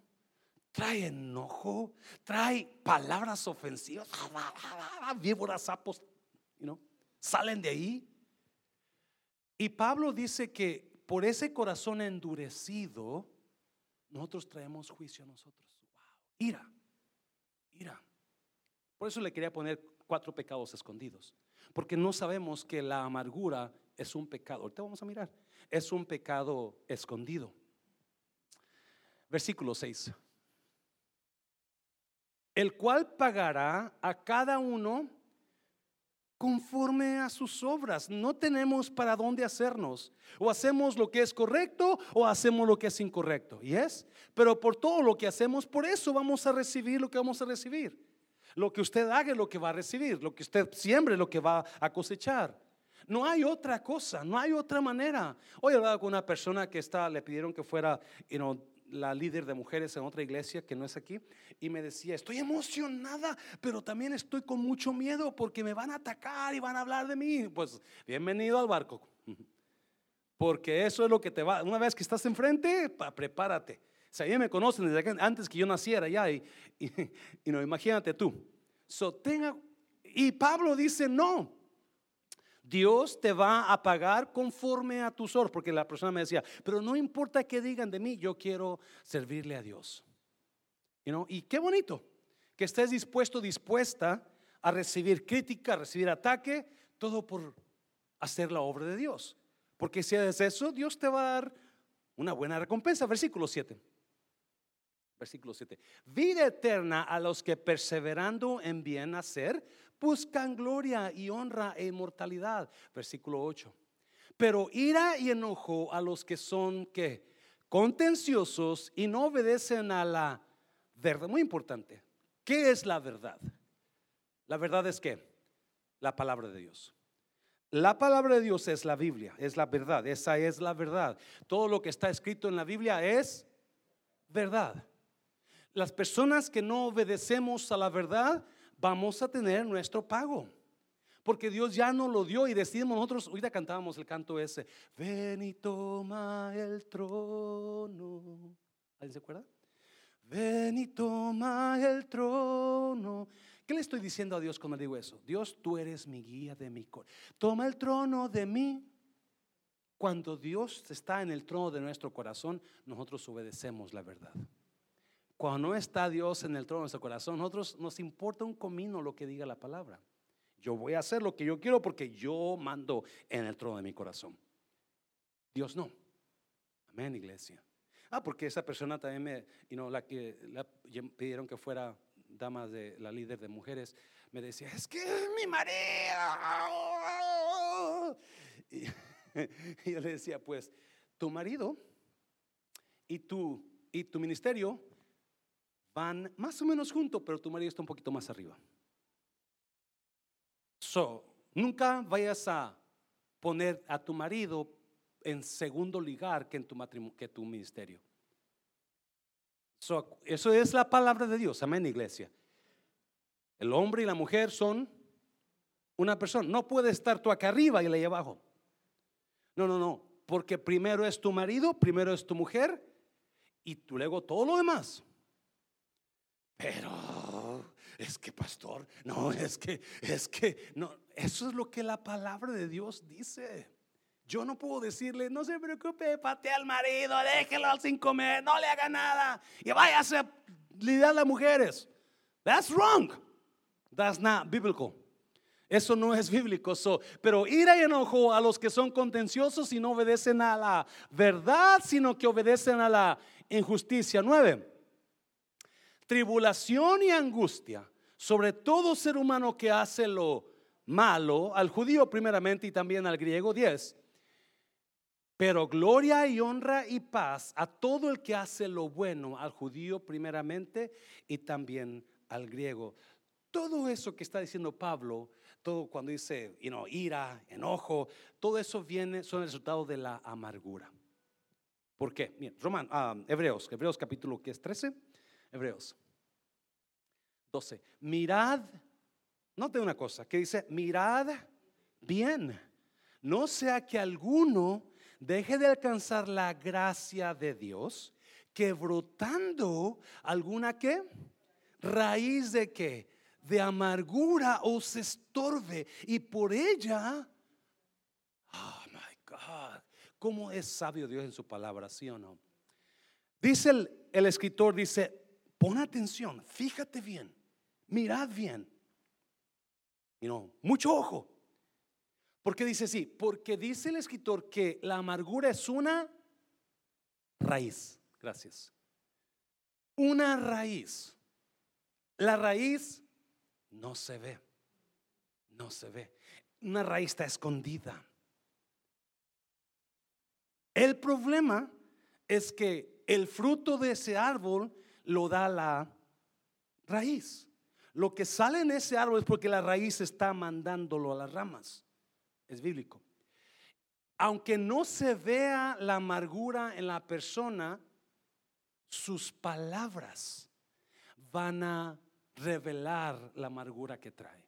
trae enojo, trae palabras ofensivas, víboras, sapos, you salen de ahí. Y Pablo dice que por ese corazón endurecido, nosotros traemos juicio a nosotros. Ira, ira. Por eso le quería poner cuatro pecados escondidos. Porque no sabemos que la amargura es un pecado. Ahorita vamos a mirar. Es un pecado escondido. Versículo 6 el cual pagará a cada uno conforme a sus obras. No tenemos para dónde hacernos. O hacemos lo que es correcto o hacemos lo que es incorrecto. ¿Y es? Pero por todo lo que hacemos, por eso vamos a recibir lo que vamos a recibir. Lo que usted haga es lo que va a recibir. Lo que usted siembre es lo que va a cosechar. No hay otra cosa, no hay otra manera. Hoy hablaba con una persona que está, le pidieron que fuera you know, la líder de mujeres en otra iglesia que no es aquí y me decía, estoy emocionada, pero también estoy con mucho miedo porque me van a atacar y van a hablar de mí. Pues bienvenido al barco. Porque eso es lo que te va, una vez que estás enfrente, prepárate. O sea, ya me conocen desde antes que yo naciera ya y, y, no, imagínate tú. So, tenga, y Pablo dice, no, Dios te va a pagar conforme a tus obras, porque la persona me decía, pero no importa qué digan de mí, yo quiero servirle a Dios. Y qué bonito que estés dispuesto, dispuesta a recibir crítica, a recibir ataque, todo por hacer la obra de Dios. Porque si haces eso, Dios te va a dar una buena recompensa. Versículo 7. Versículo 7. Vida eterna a los que perseverando en bien hacer, buscan gloria y honra e inmortalidad. Versículo 8. Pero ira y enojo a los que son que contenciosos y no obedecen a la verdad. Muy importante. ¿Qué es la verdad? La verdad es que la palabra de Dios. La palabra de Dios es la Biblia, es la verdad, esa es la verdad. Todo lo que está escrito en la Biblia es verdad. Las personas que no obedecemos a la verdad vamos a tener nuestro pago. porque Dios ya no lo dio y decidimos nosotros, ahorita cantábamos el canto ese, ven y toma el trono. ¿Alguien se acuerda? Ven y toma el trono. ¿Qué le estoy diciendo a Dios cuando digo eso? Dios, tú eres mi guía de mi corazón. Toma el trono de mí. Cuando Dios está en el trono de nuestro corazón, nosotros obedecemos la verdad. Cuando no está Dios en el trono de nuestro corazón, nosotros nos importa un comino lo que diga la palabra. Yo voy a hacer lo que yo quiero porque yo mando en el trono de mi corazón. Dios no. Amén, iglesia. Ah, porque esa persona también me, you know, la que pidieron que fuera dama de la líder de mujeres, me decía, es que mi marido. Y, y yo le decía, pues, tu marido y tu, y tu ministerio van más o menos juntos, pero tu marido está un poquito más arriba. So, nunca vayas a poner a tu marido en segundo lugar que en tu matrimonio, que tu ministerio. eso es la palabra de Dios, amén, iglesia. El hombre y la mujer son una persona. No puede estar tú acá arriba y la abajo. No, no, no. Porque primero es tu marido, primero es tu mujer y luego todo lo demás. Pero es que pastor, no, es que, es que, no, eso es lo que la palabra de Dios dice. Yo no puedo decirle, no se preocupe, patea al marido, déjelo sin comer, no le haga nada y váyase a lidiar a las mujeres. That's wrong. That's not biblical. Eso no es bíblico. pero ira y enojo a los que son contenciosos y no obedecen a la verdad, sino que obedecen a la injusticia. Nueve tribulación y angustia sobre todo ser humano que hace lo malo, al judío primeramente y también al griego 10. Pero gloria y honra y paz a todo el que hace lo bueno, al judío primeramente y también al griego. Todo eso que está diciendo Pablo, todo cuando dice you know, ira, enojo, todo eso viene, son el resultado de la amargura. ¿Por qué? Bien, Roman, ah, Hebreos, Hebreos capítulo que es 13. Hebreos 12. Mirad, note una cosa, que dice, mirad bien, no sea que alguno deje de alcanzar la gracia de Dios, que brotando alguna que raíz de qué? De amargura os estorbe y por ella, oh my God, ¿cómo es sabio Dios en su palabra, sí o no? Dice el, el escritor, dice, Pon atención, fíjate bien, mirad bien. Y no, mucho ojo. Porque dice así, porque dice el escritor que la amargura es una raíz. Gracias. Una raíz. La raíz no se ve. No se ve. Una raíz está escondida. El problema es que el fruto de ese árbol lo da la raíz. Lo que sale en ese árbol es porque la raíz está mandándolo a las ramas. Es bíblico. Aunque no se vea la amargura en la persona, sus palabras van a revelar la amargura que trae.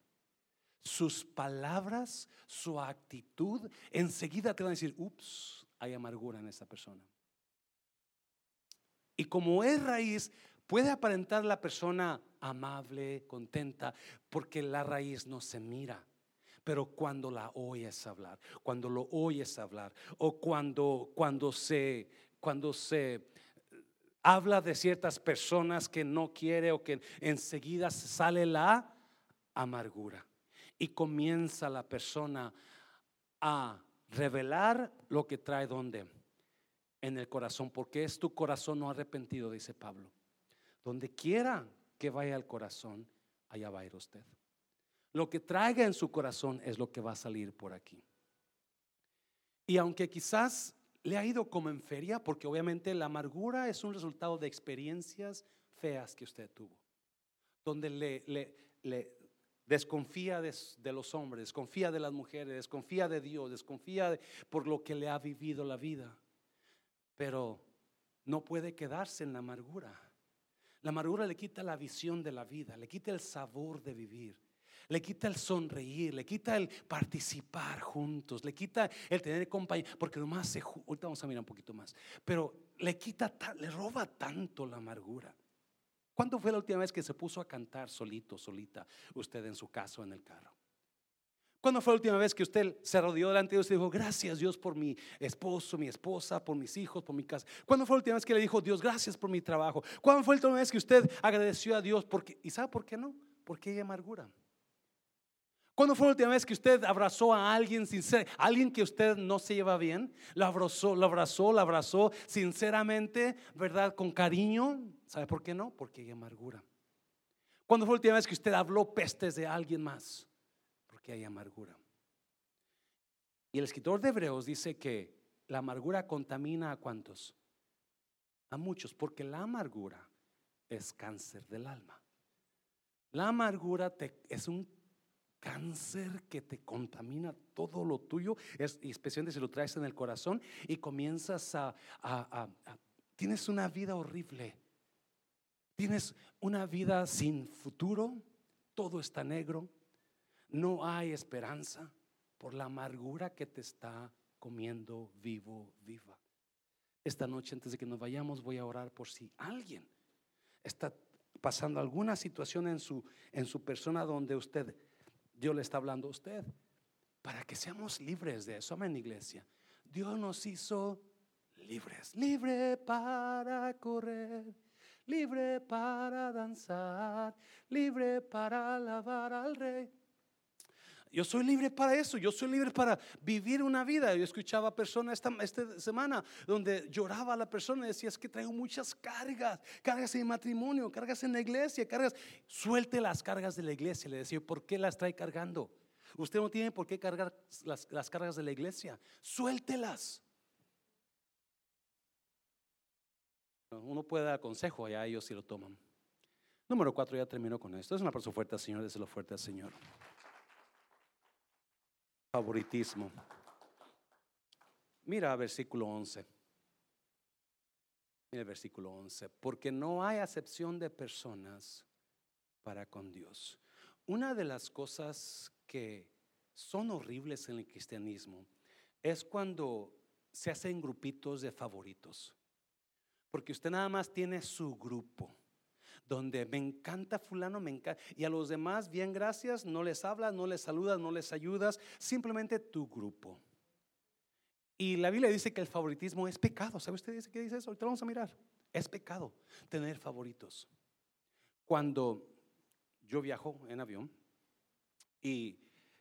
Sus palabras, su actitud, enseguida te van a decir, ups, hay amargura en esa persona. Y como es raíz, puede aparentar la persona amable, contenta, porque la raíz no se mira. Pero cuando la oyes hablar, cuando lo oyes hablar, o cuando, cuando se, cuando se habla de ciertas personas que no quiere o que enseguida sale la amargura y comienza la persona a revelar lo que trae donde en el corazón, porque es tu corazón no arrepentido, dice Pablo. Donde quiera que vaya el corazón, allá va a ir usted. Lo que traiga en su corazón es lo que va a salir por aquí. Y aunque quizás le ha ido como en feria, porque obviamente la amargura es un resultado de experiencias feas que usted tuvo, donde le, le, desconfía de, los hombres, desconfía de las mujeres, desconfía de Dios, desconfía por lo que le ha vivido la vida pero no puede quedarse en la amargura. La amargura le quita la visión de la vida, le quita el sabor de vivir, le quita el sonreír, le quita el participar juntos, le quita el tener compañía, porque nomás se, ahorita vamos a mirar un poquito más, pero le quita, le roba tanto la amargura. ¿Cuándo fue la última vez que se puso a cantar solito, solita, usted en su casa o en el carro? ¿Cuándo fue la última vez que usted se rodeó delante de Dios y dijo, gracias Dios por mi esposo, mi esposa, por mis hijos, por mi casa? ¿Cuándo fue la última vez que le dijo, Dios, gracias por mi trabajo? ¿Cuándo fue la última vez que usted agradeció a Dios? Porque, ¿Y sabe por qué no? Porque hay amargura. ¿Cuándo fue la última vez que usted abrazó a alguien sincero, alguien que usted no se lleva bien? Lo abrazó, lo abrazó, lo abrazó sinceramente, ¿verdad? Con cariño. ¿Sabe por qué no? Porque hay amargura. ¿Cuándo fue la última vez que usted habló pestes de alguien más? Que hay amargura. Y el escritor de Hebreos dice que la amargura contamina a cuantos? A muchos, porque la amargura es cáncer del alma. La amargura te, es un cáncer que te contamina todo lo tuyo, es, especialmente si lo traes en el corazón y comienzas a, a, tienes una vida horrible, tienes una vida sin futuro, todo está negro, no hay esperanza por la amargura que te está comiendo vivo, viva. Esta noche, antes de que nos vayamos, voy a orar por si alguien está pasando alguna situación en su, en su persona donde usted, Dios le está hablando a usted, para que seamos libres de eso. Amén, iglesia. Dios nos hizo libres, libre para correr, libre para danzar, libre para alabar al Rey. Yo soy libre para eso, yo soy libre para vivir una vida. Yo escuchaba a personas esta, semana donde lloraba la persona y decía, es que traigo muchas cargas, cargas en matrimonio, cargas en la iglesia, cargas, suelte las cargas de la iglesia. Le decía, ¿por qué las trae cargando? Usted no tiene por qué cargar las, las cargas de la iglesia, suéltelas. Uno puede dar consejo, allá ellos si lo toman. Número cuatro, ya terminó con esto. Es una persona fuerte Señor, lo fuerte al Señor favoritismo. Mira versículo 11. Mira versículo 11. Porque no hay acepción de personas para con Dios. Una de las cosas que son horribles en el cristianismo es cuando se hacen grupitos de favoritos. Porque usted nada más tiene su grupo donde me encanta fulano, me encanta. Y a los demás, bien, gracias, no les hablas, no les saludas, no les ayudas, simplemente tu grupo. Y la Biblia dice que el favoritismo es pecado. ¿Sabe usted qué dice eso? Ahorita vamos a mirar. Es pecado tener favoritos. Cuando yo viajo en avión y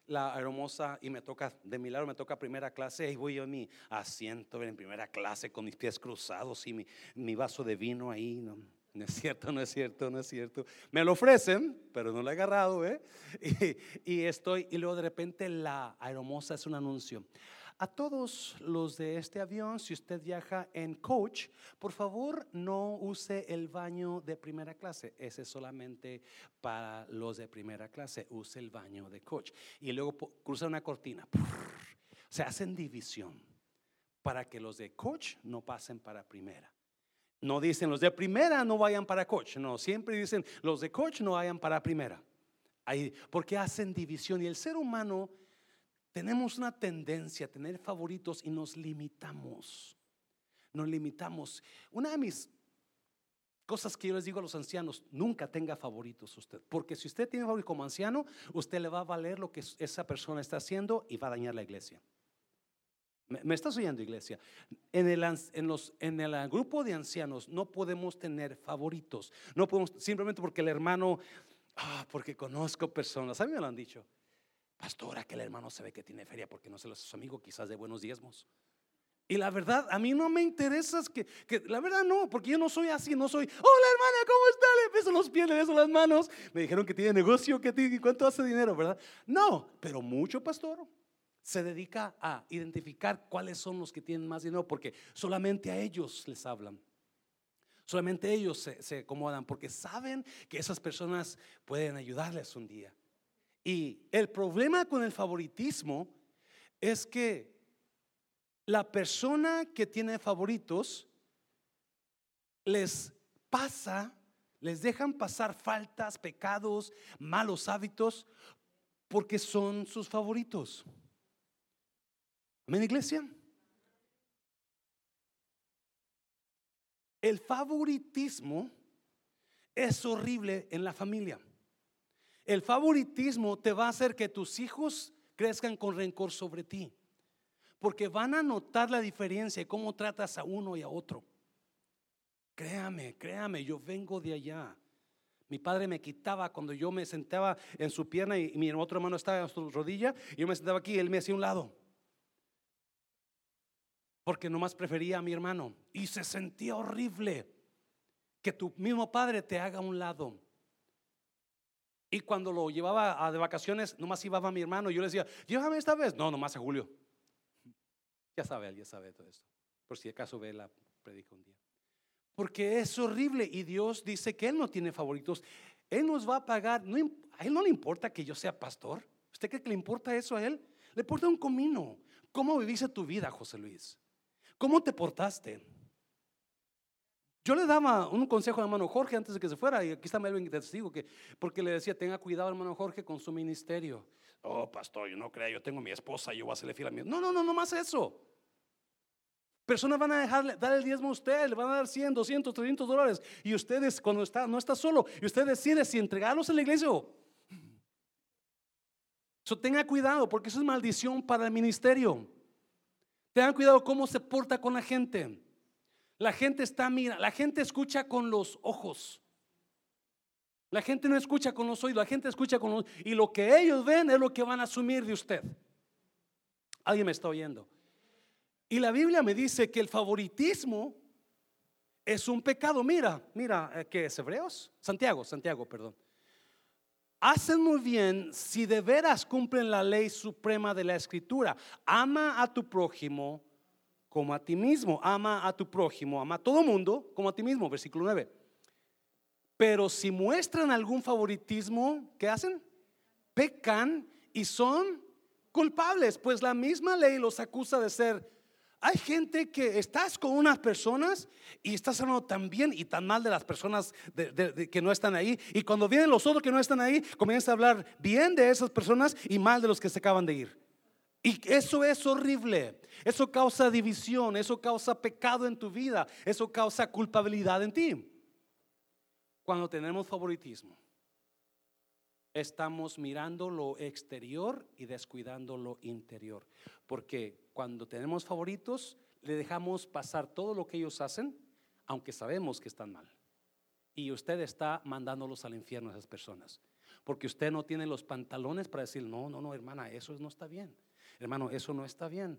la hermosa y me toca, de mi lado me toca primera clase y voy yo en mi asiento en primera clase con mis pies cruzados y mi, mi vaso de vino ahí. ¿no? No es cierto, no es cierto, no es cierto. Me lo ofrecen, pero no lo he agarrado, ¿eh? Y, estoy, y luego de repente la aeromoza es un anuncio. A todos los de este avión, si usted viaja en coach, por favor no use el baño de primera clase. Ese es solamente para los de primera clase. Use el baño de coach. Y luego cruza una cortina. Se hacen división para que los de coach no pasen para primera. No dicen los de primera no vayan para coach, no, siempre dicen los de coach no vayan para primera. Ahí, porque hacen división y el ser humano tenemos una tendencia a tener favoritos y nos limitamos. Nos limitamos. Una de mis cosas que yo les digo a los ancianos, nunca tenga favoritos usted, porque si usted tiene favoritos como anciano, usted le va a valer lo que esa persona está haciendo y va a dañar la iglesia. ¿Me, estás oyendo, iglesia? En el, en, los, en el grupo de ancianos no podemos tener favoritos. No podemos, simplemente porque el hermano, ah, porque conozco personas, a mí me lo han dicho. Pastora, que el hermano se ve que tiene feria porque no se los amigos quizás de buenos diezmos. Y la verdad, a mí no me interesa que, que, la verdad no, porque yo no soy así, no soy, hola hermana, ¿cómo está? Le beso los pies, le beso las manos. Me dijeron que tiene negocio, que tiene, cuánto hace dinero, ¿verdad? No, pero mucho, pastor se dedica a identificar cuáles son los que tienen más dinero, porque solamente a ellos les hablan. Solamente ellos se, se, acomodan porque saben que esas personas pueden ayudarles un día. Y el problema con el favoritismo es que la persona que tiene favoritos les pasa, les dejan pasar faltas, pecados, malos hábitos porque son sus favoritos. Amén, iglesia. El favoritismo es horrible en la familia. El favoritismo te va a hacer que tus hijos crezcan con rencor sobre ti. Porque van a notar la diferencia y cómo tratas a uno y a otro. Créame, créame, yo vengo de allá. Mi padre me quitaba cuando yo me sentaba en su pierna y, mi otro hermano estaba en su rodilla y yo me sentaba aquí él me hacía un lado. Porque nomás prefería a mi hermano y se sentía horrible que tu mismo padre te haga un lado. Y cuando lo llevaba a de vacaciones, nomás iba a mi hermano. Y yo le decía, llévame esta vez. No, nomás a Julio. Ya sabe, él ya sabe todo esto. Por si acaso ve la predica un día. Porque es horrible. Y Dios dice que Él no tiene favoritos. Él nos va a pagar. A Él no le importa que yo sea pastor. ¿Usted cree que le importa eso a Él? Le importa un comino. ¿Cómo viviste tu vida, José Luis? ¿Cómo te portaste? Yo le daba un consejo a hermano Jorge antes de que se fuera, y aquí está Melvin testigo, que, porque le decía, tenga cuidado hermano Jorge con su ministerio. Oh, pastor, yo no creo, yo tengo mi esposa, yo voy a hacerle fiel a mi... No, no, no, no más eso. Personas van a dejarle, dar el diezmo a usted, le van a dar 100, 200, 300 dólares, y ustedes cuando está, no está solo, y usted decide si entregarlos a la iglesia o... So, tenga cuidado, porque eso es maldición para el ministerio. Tenga cuidado cómo se porta con la gente. La gente está, mira, la gente escucha con los ojos. La gente no escucha con los oídos, la gente escucha con los... Y lo que ellos ven es lo que van a asumir de usted. Alguien me está oyendo. Y la Biblia me dice que el favoritismo es un pecado. Mira, mira, eh, ¿qué es Hebreos? Santiago, Santiago, perdón. Hacen muy bien si de veras cumplen la ley suprema de la escritura. Ama a tu prójimo como a ti mismo. Ama a tu prójimo, ama a todo mundo como a ti mismo. Versículo 9. Pero si muestran algún favoritismo, ¿qué hacen? Pecan y son culpables, pues la misma ley los acusa de ser hay gente que estás con unas personas y estás hablando tan bien y tan mal de las personas que no están ahí. Y cuando vienen los otros que no están ahí, comienzas a hablar bien de esas personas y mal de los que se acaban de ir. Y eso es horrible. Eso causa división, eso causa pecado en tu vida, eso causa culpabilidad en ti. Cuando tenemos favoritismo, estamos mirando lo exterior y descuidando lo interior. Porque cuando tenemos favoritos, le dejamos pasar todo lo que ellos hacen, aunque sabemos que están mal. Y usted está mandándolos al infierno a esas personas. Porque usted no tiene los pantalones para decir, no, no, no, hermana, eso no está bien. Hermano, eso no está bien.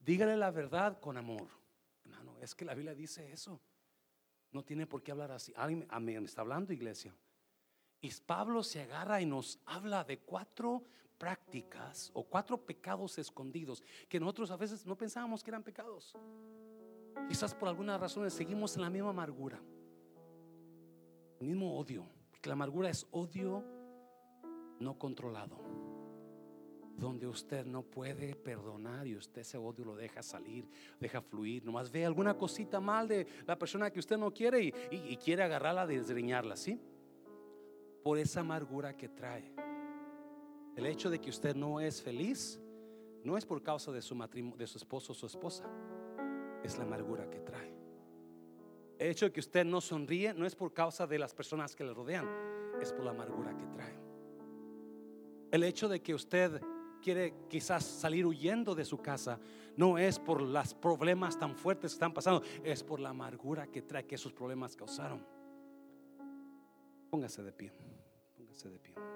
Dígale la verdad con amor. Hermano, es que la Biblia dice eso. No tiene por qué hablar así. Alguien me está hablando, iglesia. Y Pablo se agarra y nos habla de cuatro prácticas o cuatro pecados escondidos que nosotros a veces no pensábamos que eran pecados. Quizás por algunas razones seguimos en la misma amargura, el mismo odio, porque la amargura es odio no controlado donde usted no puede perdonar y usted ese odio lo deja salir, deja fluir, nomás ve alguna cosita mal de la persona que usted no quiere y, quiere agarrarla, desgreñarla, ¿sí? Por esa amargura que trae. El hecho de que usted no es feliz no es por causa de su matrimonio, de su esposo o su esposa, es la amargura que trae. El hecho de que usted no sonríe no es por causa de las personas que le rodean, es por la amargura que trae. El hecho de que usted quiere quizás salir huyendo de su casa, no es por los problemas tan fuertes que están pasando, es por la amargura que trae que esos problemas causaron. Póngase de pie, póngase de pie.